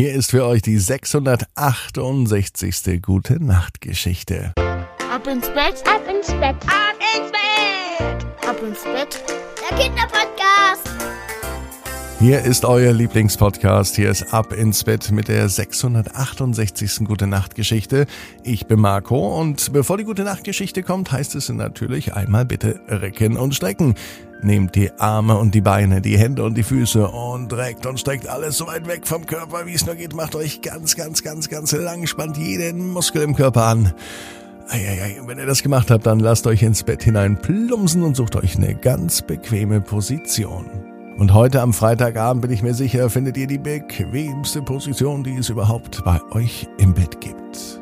Hier ist für euch die 668. Gute Nacht Geschichte. Ab ins Bett, ab ins Bett, ab ins Bett, ab ins Bett. Der Kinderpodcast. Hier ist euer Lieblingspodcast. Hier ist Ab ins Bett mit der 668. Gute Nacht Geschichte. Ich bin Marco und bevor die Gute Nacht Geschichte kommt, heißt es natürlich einmal bitte recken und strecken. Nehmt die Arme und die Beine, die Hände und die Füße und reckt und streckt alles so weit weg vom Körper, wie es nur geht. Macht euch ganz, ganz, ganz, ganz lang, spannt jeden Muskel im Körper an. Eieiei, wenn ihr das gemacht habt, dann lasst euch ins Bett hinein plumpsen und sucht euch eine ganz bequeme Position. Und heute am Freitagabend bin ich mir sicher, findet ihr die bequemste Position, die es überhaupt bei euch im Bett gibt.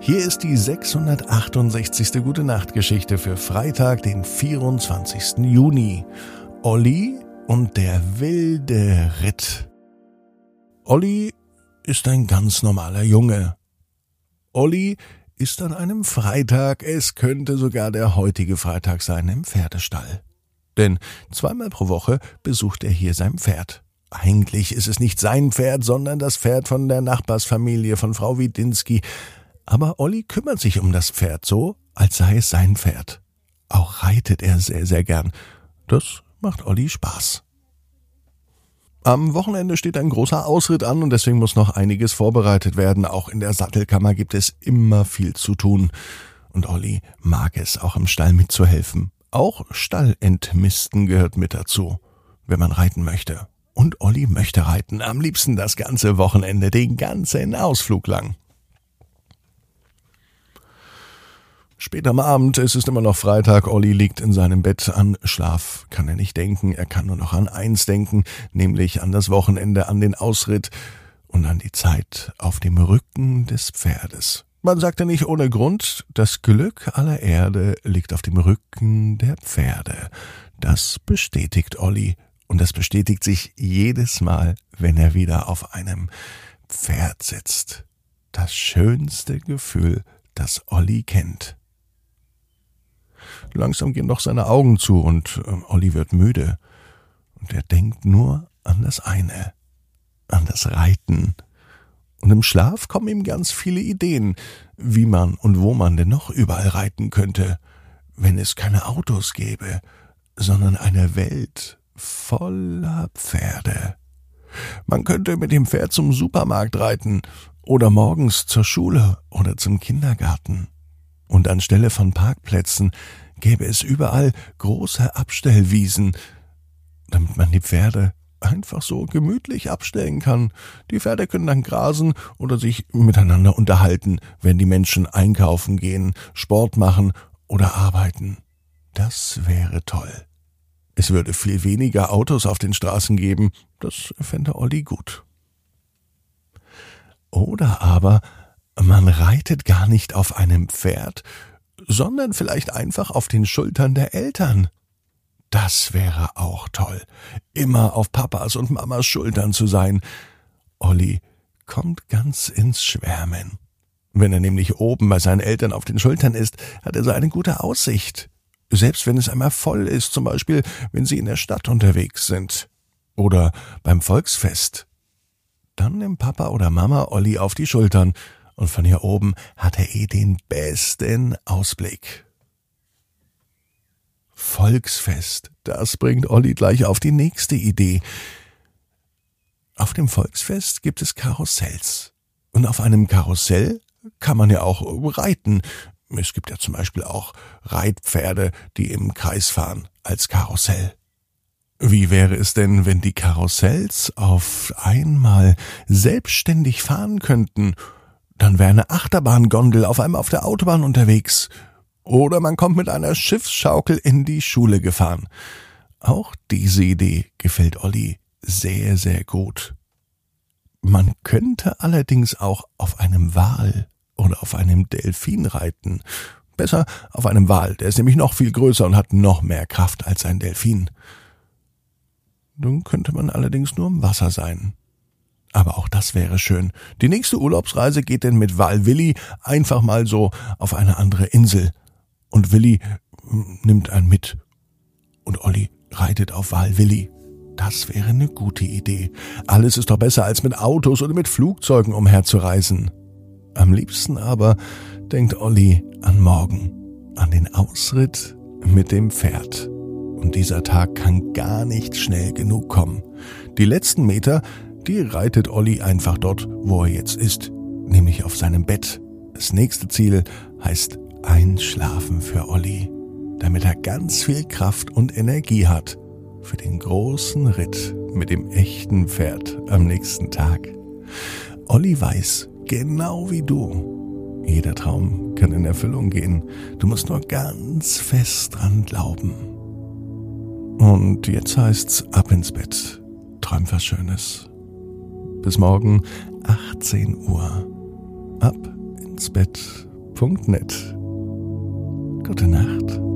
Hier ist die 668. Gute Nacht Geschichte für Freitag, den 24. Juni. Olli und der wilde Ritt. Olli ist ein ganz normaler Junge. Olli ist an einem Freitag, es könnte sogar der heutige Freitag sein, im Pferdestall. Denn zweimal pro Woche besucht er hier sein Pferd. Eigentlich ist es nicht sein Pferd, sondern das Pferd von der Nachbarsfamilie von Frau Widinski. Aber Olli kümmert sich um das Pferd so, als sei es sein Pferd. Auch reitet er sehr, sehr gern. Das macht Olli Spaß. Am Wochenende steht ein großer Ausritt an und deswegen muss noch einiges vorbereitet werden. Auch in der Sattelkammer gibt es immer viel zu tun. Und Olli mag es, auch im Stall mitzuhelfen. Auch Stallentmisten gehört mit dazu, wenn man reiten möchte. Und Olli möchte reiten, am liebsten das ganze Wochenende, den ganzen Ausflug lang. Spät am Abend, es ist immer noch Freitag, Olli liegt in seinem Bett. An Schlaf kann er nicht denken, er kann nur noch an eins denken, nämlich an das Wochenende, an den Ausritt und an die Zeit auf dem Rücken des Pferdes. Man sagte nicht ohne Grund, das Glück aller Erde liegt auf dem Rücken der Pferde. Das bestätigt Olli und das bestätigt sich jedes Mal, wenn er wieder auf einem Pferd sitzt. Das schönste Gefühl, das Olli kennt. Langsam gehen doch seine Augen zu und äh, Olli wird müde. Und er denkt nur an das eine, an das Reiten. Und im Schlaf kommen ihm ganz viele Ideen, wie man und wo man denn noch überall reiten könnte, wenn es keine Autos gäbe, sondern eine Welt voller Pferde. Man könnte mit dem Pferd zum Supermarkt reiten oder morgens zur Schule oder zum Kindergarten. Und anstelle von Parkplätzen gäbe es überall große Abstellwiesen, damit man die Pferde einfach so gemütlich abstellen kann. Die Pferde können dann grasen oder sich miteinander unterhalten, wenn die Menschen einkaufen gehen, Sport machen oder arbeiten. Das wäre toll. Es würde viel weniger Autos auf den Straßen geben, das fände Olli gut. Oder aber man reitet gar nicht auf einem Pferd, sondern vielleicht einfach auf den Schultern der Eltern. Das wäre auch toll, immer auf Papas und Mamas Schultern zu sein. Olli kommt ganz ins Schwärmen. Wenn er nämlich oben bei seinen Eltern auf den Schultern ist, hat er so eine gute Aussicht. Selbst wenn es einmal voll ist, zum Beispiel, wenn sie in der Stadt unterwegs sind. Oder beim Volksfest. Dann nimmt Papa oder Mama Olli auf die Schultern und von hier oben hat er eh den besten Ausblick. Volksfest, das bringt Olli gleich auf die nächste Idee. Auf dem Volksfest gibt es Karussells. Und auf einem Karussell kann man ja auch reiten. Es gibt ja zum Beispiel auch Reitpferde, die im Kreis fahren, als Karussell. Wie wäre es denn, wenn die Karussells auf einmal selbstständig fahren könnten dann wäre eine Achterbahngondel auf einmal auf der Autobahn unterwegs. Oder man kommt mit einer Schiffsschaukel in die Schule gefahren. Auch diese Idee gefällt Olli sehr, sehr gut. Man könnte allerdings auch auf einem Wal oder auf einem Delfin reiten. Besser auf einem Wal, der ist nämlich noch viel größer und hat noch mehr Kraft als ein Delfin. Nun könnte man allerdings nur im Wasser sein. Aber auch das wäre schön. Die nächste Urlaubsreise geht denn mit Val Willi einfach mal so auf eine andere Insel. Und Willi hm, nimmt einen mit. Und Olli reitet auf Val Willi. Das wäre eine gute Idee. Alles ist doch besser, als mit Autos oder mit Flugzeugen umherzureisen. Am liebsten aber denkt Olli an morgen, an den Ausritt mit dem Pferd. Und dieser Tag kann gar nicht schnell genug kommen. Die letzten Meter, die reitet Olli einfach dort, wo er jetzt ist, nämlich auf seinem Bett. Das nächste Ziel heißt Einschlafen für Olli, damit er ganz viel Kraft und Energie hat für den großen Ritt mit dem echten Pferd am nächsten Tag. Olli weiß, genau wie du, jeder Traum kann in Erfüllung gehen. Du musst nur ganz fest dran glauben. Und jetzt heißt's ab ins Bett. Träum was Schönes. Bis morgen 18 Uhr. Ab ins Bett.net. Gute Nacht.